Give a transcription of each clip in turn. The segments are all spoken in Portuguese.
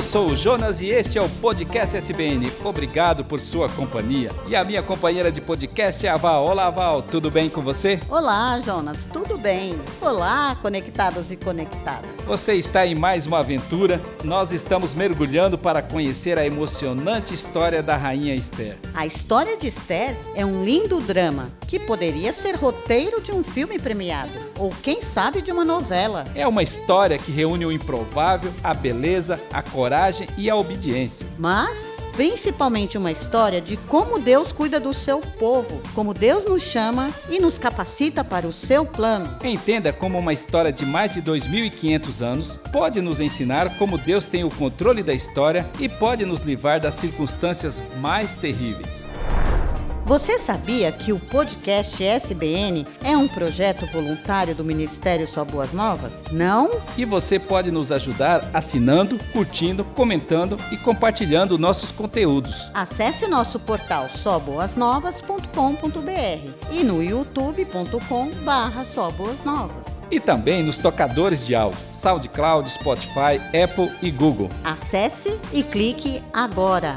Eu sou o Jonas e este é o Podcast SBN. Obrigado por sua companhia. E a minha companheira de podcast é a Val. Olá, Val, tudo bem com você? Olá, Jonas, tudo bem? Olá, conectados e conectadas. Você está em mais uma aventura. Nós estamos mergulhando para conhecer a emocionante história da Rainha Esther. A história de Esther é um lindo drama que poderia ser roteiro de um filme premiado ou, quem sabe, de uma novela. É uma história que reúne o improvável, a beleza, a coragem coragem e a obediência. Mas principalmente uma história de como Deus cuida do seu povo, como Deus nos chama e nos capacita para o seu plano. Entenda como uma história de mais de 2500 anos pode nos ensinar como Deus tem o controle da história e pode nos livrar das circunstâncias mais terríveis. Você sabia que o podcast SBN é um projeto voluntário do Ministério Só Boas Novas? Não? E você pode nos ajudar assinando, curtindo, comentando e compartilhando nossos conteúdos. Acesse nosso portal soboasnovas.com.br e no youtube.com barra E também nos tocadores de áudio, SoundCloud, Spotify, Apple e Google. Acesse e clique agora.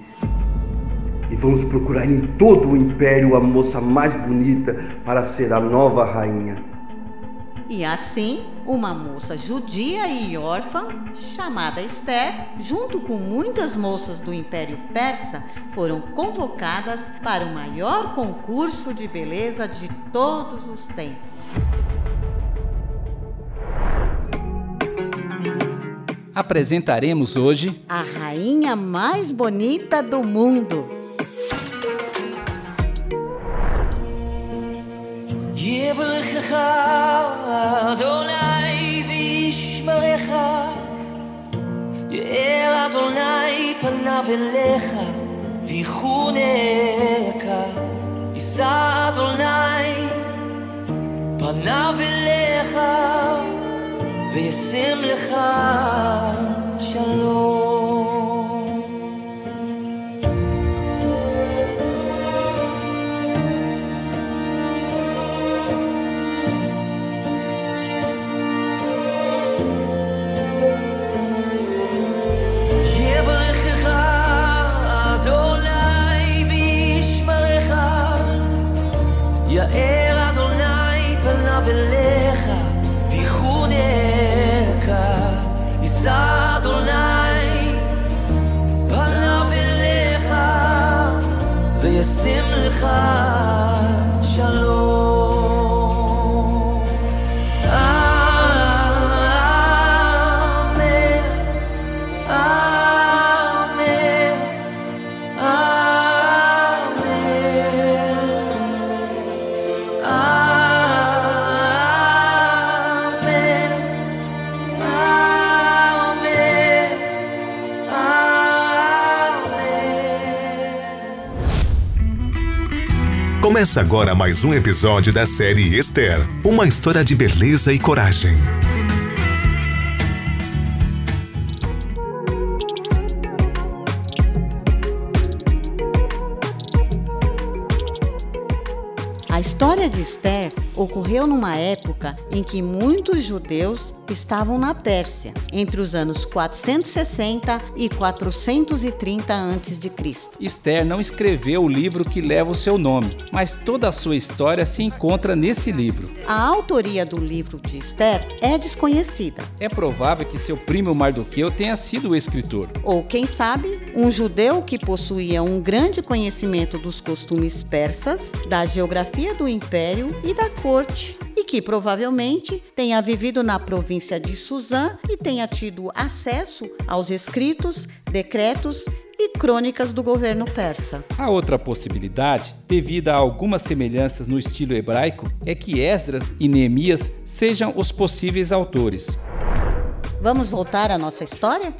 e vamos procurar em todo o império a moça mais bonita para ser a nova rainha. E assim, uma moça judia e órfã, chamada Esther, junto com muitas moças do Império Persa, foram convocadas para o maior concurso de beleza de todos os tempos. Apresentaremos hoje a rainha mais bonita do mundo. יברכך אדוני וישמרך יאר אדוני פניו אליך ויחונך יישא אדוני פניו אליך וישם לך שלום לשמחה Começa agora mais um episódio da série Esther uma história de beleza e coragem. História de Esther ocorreu numa época em que muitos judeus estavam na Pérsia, entre os anos 460 e 430 a.C. Esther não escreveu o livro que leva o seu nome, mas toda a sua história se encontra nesse livro. A autoria do livro de Esther é desconhecida. É provável que seu primo Mardoqueu tenha sido o escritor. Ou, quem sabe, um judeu que possuía um grande conhecimento dos costumes persas, da geografia do império e da corte, e que provavelmente tenha vivido na província de Suzã e tenha tido acesso aos escritos, decretos e crônicas do governo persa. A outra possibilidade, devido a algumas semelhanças no estilo hebraico, é que Esdras e Neemias sejam os possíveis autores. Vamos voltar à nossa história?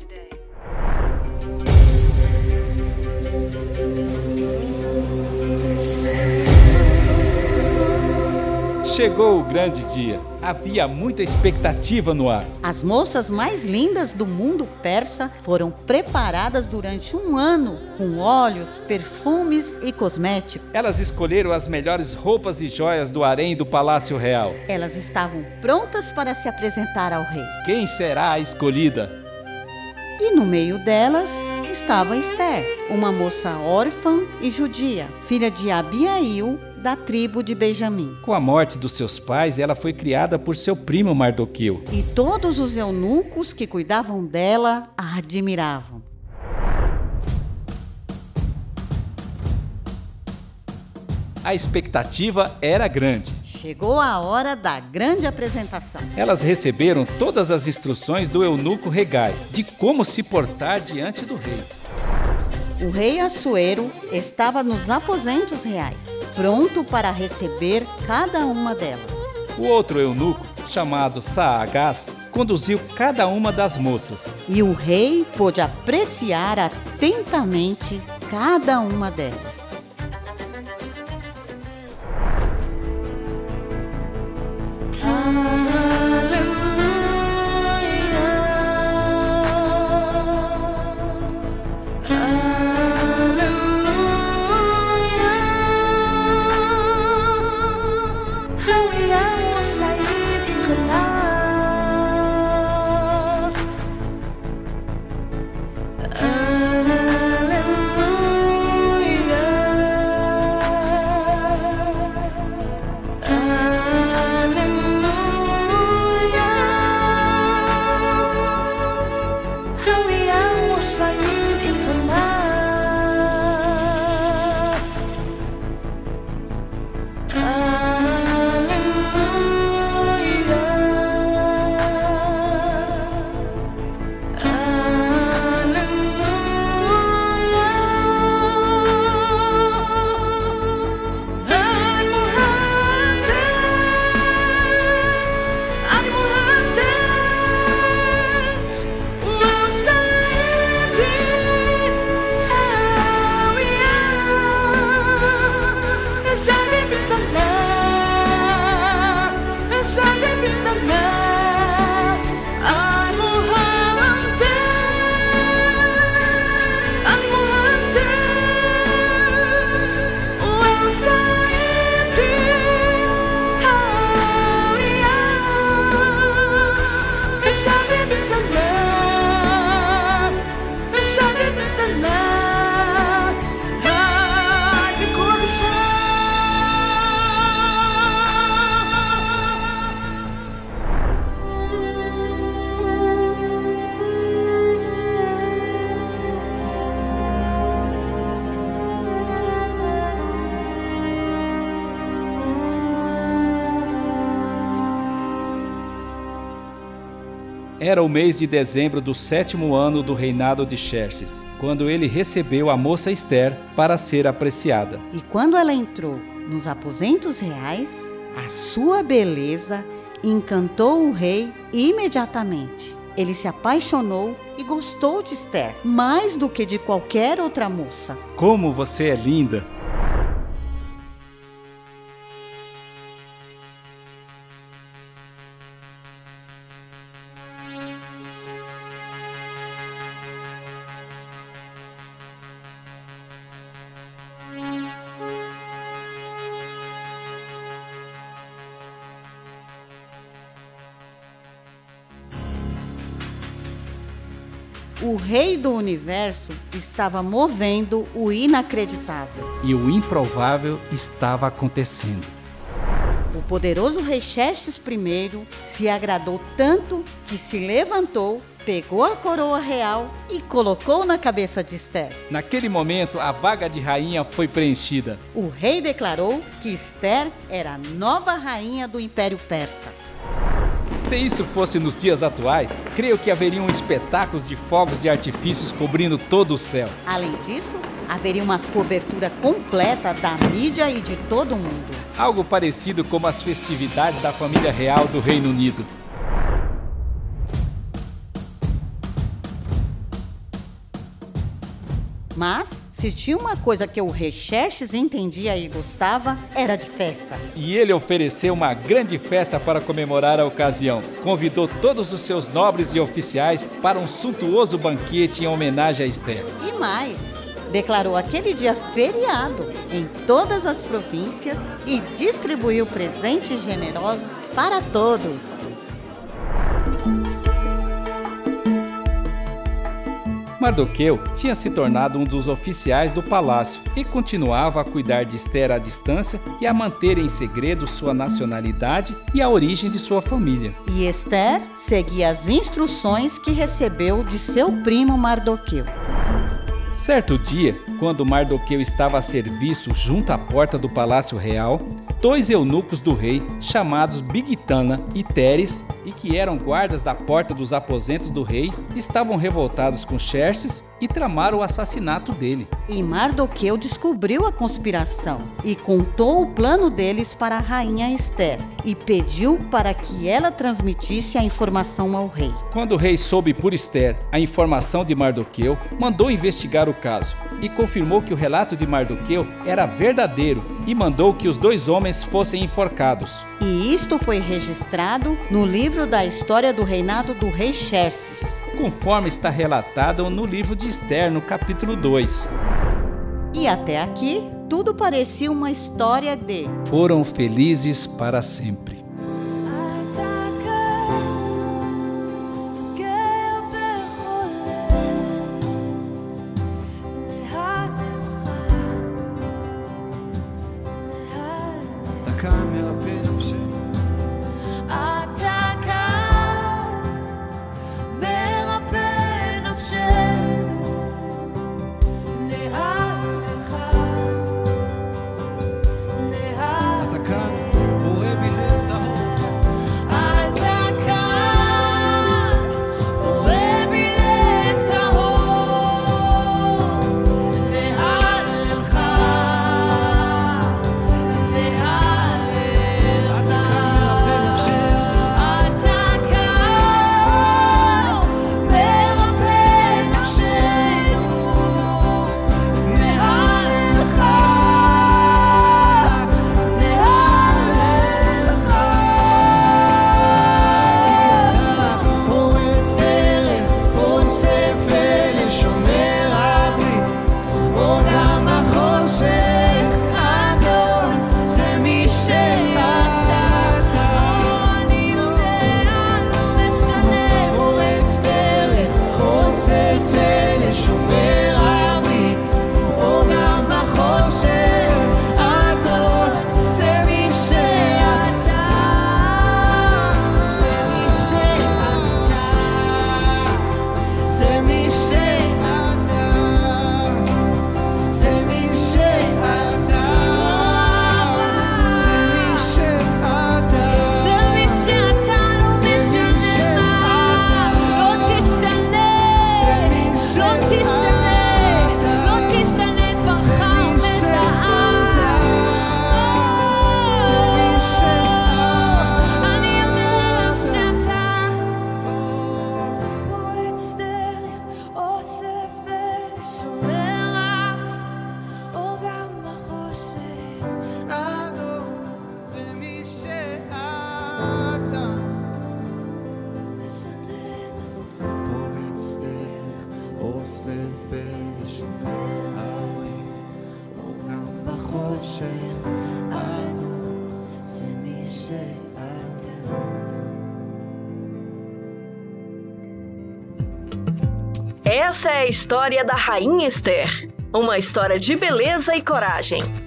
Chegou o grande dia. Havia muita expectativa no ar. As moças mais lindas do mundo persa foram preparadas durante um ano com óleos, perfumes e cosméticos. Elas escolheram as melhores roupas e joias do harém do Palácio Real. Elas estavam prontas para se apresentar ao rei. Quem será a escolhida? E no meio delas estava Esther, uma moça órfã e judia, filha de Abiail, da tribo de Benjamim. Com a morte dos seus pais, ela foi criada por seu primo Mardoqueu. E todos os eunucos que cuidavam dela a admiravam. A expectativa era grande. Chegou a hora da grande apresentação. Elas receberam todas as instruções do eunuco Regai de como se portar diante do rei. O rei Assuero estava nos aposentos reais, pronto para receber cada uma delas. O outro eunuco, chamado Saagás, conduziu cada uma das moças. E o rei pôde apreciar atentamente cada uma delas. Era o mês de dezembro do sétimo ano do reinado de Xerxes, quando ele recebeu a moça Esther para ser apreciada. E quando ela entrou nos aposentos reais, a sua beleza encantou o rei imediatamente. Ele se apaixonou e gostou de Esther mais do que de qualquer outra moça. Como você é linda! O rei do universo estava movendo o inacreditável. E o improvável estava acontecendo. O poderoso rei Xerxes I se agradou tanto que se levantou, pegou a coroa real e colocou na cabeça de Esther. Naquele momento, a vaga de rainha foi preenchida. O rei declarou que Esther era a nova rainha do Império Persa. Se isso fosse nos dias atuais, creio que haveriam espetáculos de fogos de artifícios cobrindo todo o céu. Além disso, haveria uma cobertura completa da mídia e de todo mundo. Algo parecido como as festividades da família real do Reino Unido. Mas, se tinha uma coisa que o rei Xerxes entendia e gostava, era de festa. E ele ofereceu uma grande festa para comemorar a ocasião. Convidou todos os seus nobres e oficiais para um suntuoso banquete em homenagem a Esther. E mais, declarou aquele dia feriado em todas as províncias e distribuiu presentes generosos para todos. Mardoqueu tinha se tornado um dos oficiais do palácio e continuava a cuidar de Esther à distância e a manter em segredo sua nacionalidade e a origem de sua família. E Esther seguia as instruções que recebeu de seu primo Mardoqueu. Certo dia, quando Mardoqueu estava a serviço junto à porta do palácio real, dois eunucos do rei, chamados Bigtana e Teres, e que eram guardas da porta dos aposentos do rei, estavam revoltados com Xerxes e tramaram o assassinato dele. E Mardoqueu descobriu a conspiração e contou o plano deles para a rainha Esther e pediu para que ela transmitisse a informação ao rei. Quando o rei soube por Esther a informação de Mardoqueu, mandou investigar o caso e confirmou que o relato de Mardoqueu era verdadeiro e mandou que os dois homens fossem enforcados. E isto foi registrado no livro da história do reinado do rei Xerxes conforme está relatado no livro de Esther, no capítulo 2. E até aqui, tudo parecia uma história de foram felizes para sempre. ser feliz. O se. Essa é a história da Rainha Esther. Uma história de beleza e coragem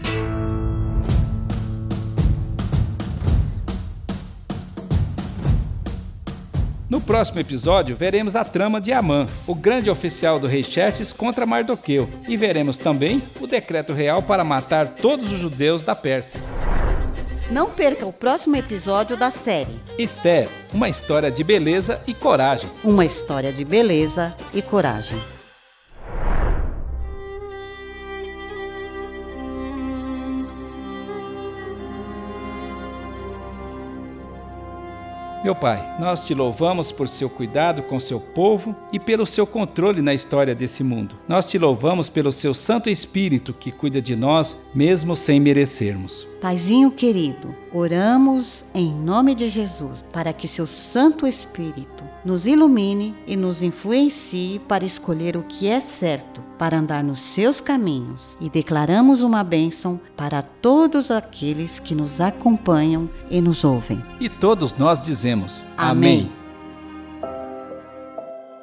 próximo episódio, veremos a trama de Amã, o grande oficial do rei Xerxes contra Mardoqueu, e veremos também o decreto real para matar todos os judeus da Pérsia. Não perca o próximo episódio da série Esther, uma história de beleza e coragem. Uma história de beleza e coragem. Meu Pai, nós te louvamos por seu cuidado com seu povo e pelo seu controle na história desse mundo. Nós te louvamos pelo seu Santo Espírito que cuida de nós mesmo sem merecermos. Paizinho querido, oramos em nome de Jesus para que seu Santo Espírito nos ilumine e nos influencie para escolher o que é certo, para andar nos seus caminhos. E declaramos uma bênção para todos aqueles que nos acompanham e nos ouvem. E todos nós dizemos: Amém.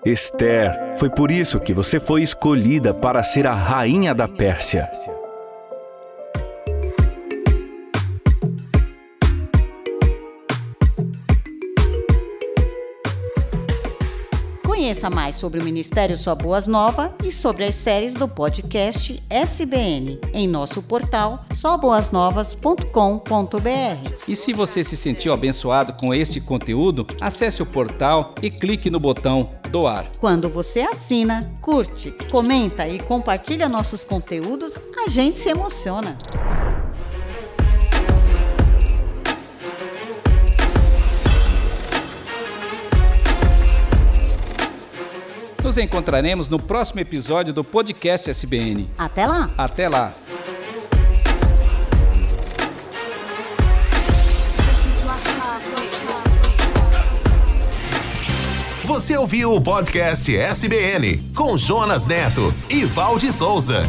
Esther, foi por isso que você foi escolhida para ser a rainha da Pérsia. Conheça mais sobre o Ministério Só Boas Nova e sobre as séries do podcast SBN em nosso portal soboasnovas.com.br. E se você se sentiu abençoado com este conteúdo, acesse o portal e clique no botão doar. Quando você assina, curte, comenta e compartilha nossos conteúdos, a gente se emociona. Nos encontraremos no próximo episódio do podcast SBN. Até lá! Até lá! Você ouviu o podcast SBN com Jonas Neto e Valde Souza.